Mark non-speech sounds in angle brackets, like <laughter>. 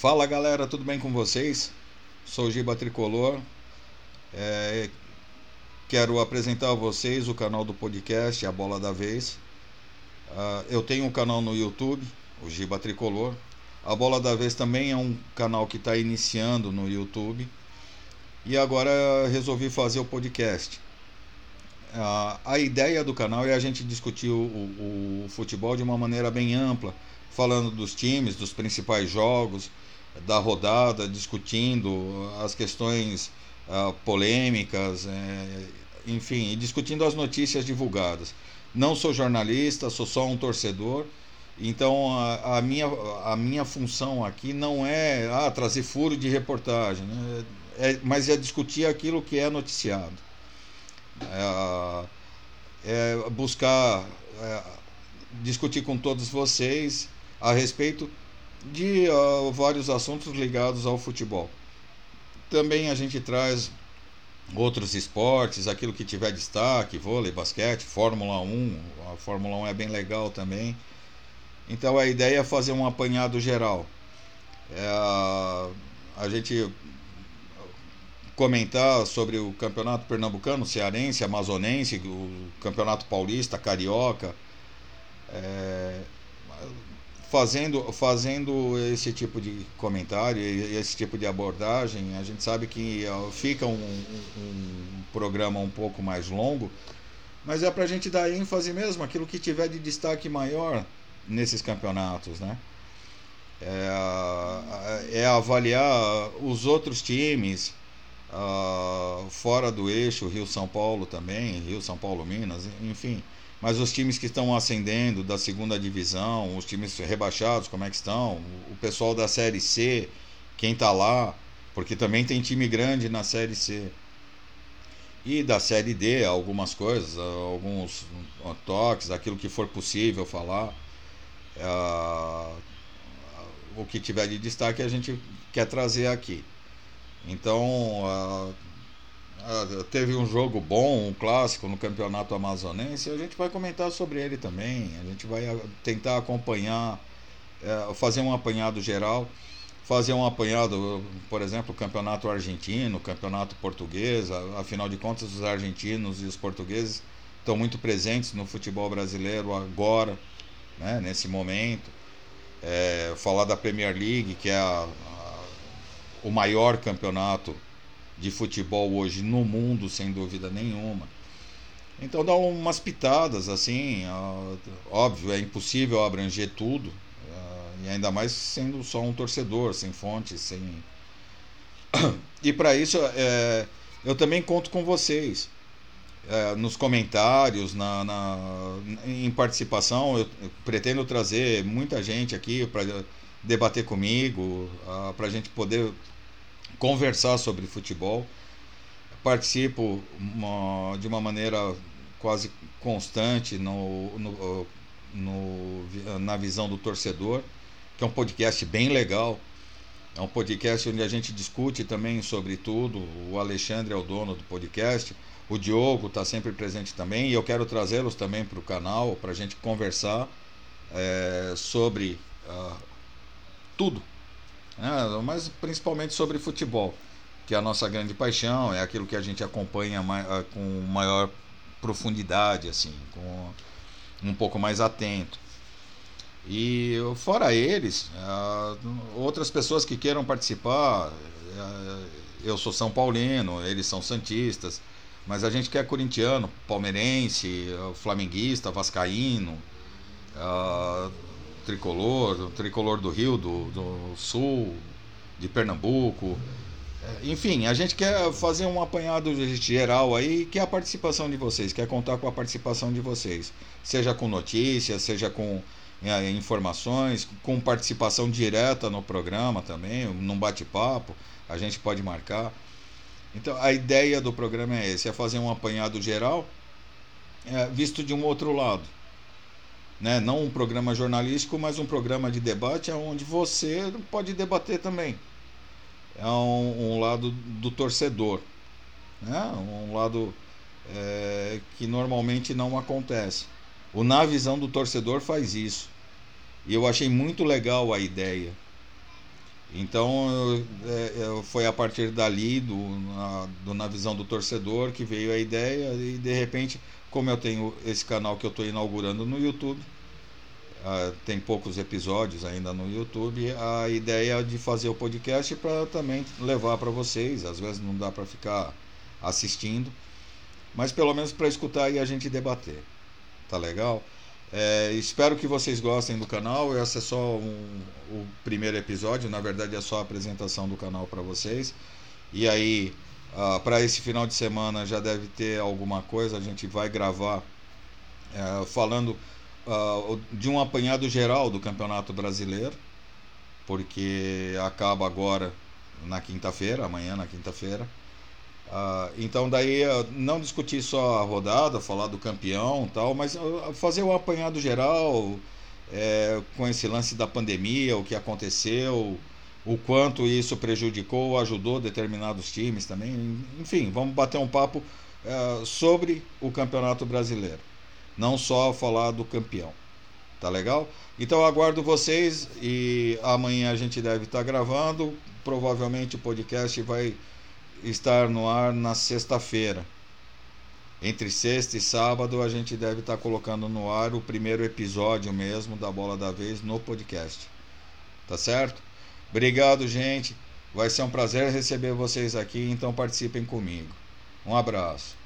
Fala galera, tudo bem com vocês? Sou Giba Tricolor. É, quero apresentar a vocês o canal do podcast A Bola da Vez. Uh, eu tenho um canal no YouTube, o Giba Tricolor. A Bola da Vez também é um canal que está iniciando no YouTube. E agora resolvi fazer o podcast. Uh, a ideia do canal é a gente discutir o, o, o futebol de uma maneira bem ampla falando dos times, dos principais jogos, da rodada, discutindo as questões uh, polêmicas, é, enfim, discutindo as notícias divulgadas. Não sou jornalista, sou só um torcedor. Então a, a minha, a minha função aqui não é ah, trazer furo de reportagem, né? é, mas é discutir aquilo que é noticiado. É, é buscar é, discutir com todos vocês a respeito de uh, vários assuntos ligados ao futebol. Também a gente traz outros esportes, aquilo que tiver destaque, vôlei, basquete, Fórmula 1. A Fórmula 1 é bem legal também. Então a ideia é fazer um apanhado geral. É, a gente comentar sobre o campeonato pernambucano, cearense, amazonense, o campeonato paulista, carioca. É, fazendo, fazendo esse tipo de comentário, esse tipo de abordagem, a gente sabe que fica um, um, programa um pouco mais longo, mas é para a gente dar ênfase mesmo, aquilo que tiver de destaque maior nesses campeonatos, né? É, é avaliar os outros times uh, fora do eixo, Rio São Paulo também, Rio São Paulo Minas, enfim mas os times que estão ascendendo da segunda divisão, os times rebaixados, como é que estão? O pessoal da Série C, quem está lá, porque também tem time grande na Série C. E da Série D, algumas coisas, alguns toques, aquilo que for possível falar. Uh, o que tiver de destaque a gente quer trazer aqui. Então, uh, ah, teve um jogo bom, um clássico no campeonato amazonense, a gente vai comentar sobre ele também. A gente vai ah, tentar acompanhar, é, fazer um apanhado geral, fazer um apanhado, por exemplo, campeonato argentino, campeonato português. Afinal de contas, os argentinos e os portugueses estão muito presentes no futebol brasileiro agora, né, nesse momento. É, falar da Premier League, que é a, a, o maior campeonato de futebol hoje no mundo, sem dúvida nenhuma. Então dá umas pitadas assim, óbvio, é impossível abranger tudo, e ainda mais sendo só um torcedor, sem fonte, sem. <coughs> E para isso é, eu também conto com vocês. É, nos comentários, na, na, em participação, eu, pretendo trazer muita gente aqui para debater comigo, para a gente poder conversar sobre futebol. Participo uma, de uma maneira quase constante no, no, no, na visão do torcedor, que é um podcast bem legal. É um podcast onde a gente discute também sobre tudo. O Alexandre é o dono do podcast. O Diogo está sempre presente também. E eu quero trazê-los também para o canal para a gente conversar é, sobre uh, tudo né? mas principalmente sobre futebol, que é a nossa grande paixão, é aquilo que a gente acompanha ah, com maior profundidade, assim, com um pouco mais atento. E fora eles, ah, outras pessoas que queiram participar, ah, eu sou São Paulino, eles são Santistas, mas a gente quer corintiano, palmeirense, flamenguista, vascaíno, tricolor, o tricolor do Rio, do, do Sul, de Pernambuco. É, enfim, a gente quer fazer um apanhado geral aí, que é a participação de vocês, quer contar com a participação de vocês, seja com notícias, seja com é, informações, com participação direta no programa também, num bate-papo, a gente pode marcar. Então, a ideia do programa é esse, é fazer um apanhado geral, é, visto de um outro lado né? não um programa jornalístico, mas um programa de debate onde você pode debater também. É um, um lado do torcedor, né? um lado é, que normalmente não acontece. O Na Visão do Torcedor faz isso. E eu achei muito legal a ideia. Então é, foi a partir dali, do na, do, na visão do torcedor, que veio a ideia e de repente, como eu tenho esse canal que eu estou inaugurando no YouTube, uh, tem poucos episódios ainda no YouTube, a ideia de fazer o podcast para também levar para vocês. Às vezes não dá para ficar assistindo, mas pelo menos para escutar e a gente debater. Tá legal? É, espero que vocês gostem do canal. Esse é só um, o primeiro episódio, na verdade é só a apresentação do canal para vocês. E aí, uh, ah, para esse final de semana já deve ter alguma coisa. A gente vai gravar uh, falando uh, de um apanhado geral do Campeonato Brasileiro, porque acaba agora na quinta-feira, amanhã na quinta-feira. Uh, então daí não discutir só a rodada, falar do campeão tal, mas fazer o apanhado geral é, com esse lance da pandemia, o que aconteceu, o quanto isso prejudicou, ajudou determinados times também. Enfim, vamos bater um papo sobre o campeonato brasileiro, não só falar do campeão. Tá legal? Então aguardo vocês e amanhã a gente deve estar gravando. Provavelmente o podcast vai estar no ar na sexta-feira. Entre sexta e sábado a gente deve estar colocando no ar o primeiro episódio mesmo da Bola da Vez no podcast. Tá certo? Obrigado, gente. Vai ser um prazer receber vocês aqui, então participem comigo. Um abraço.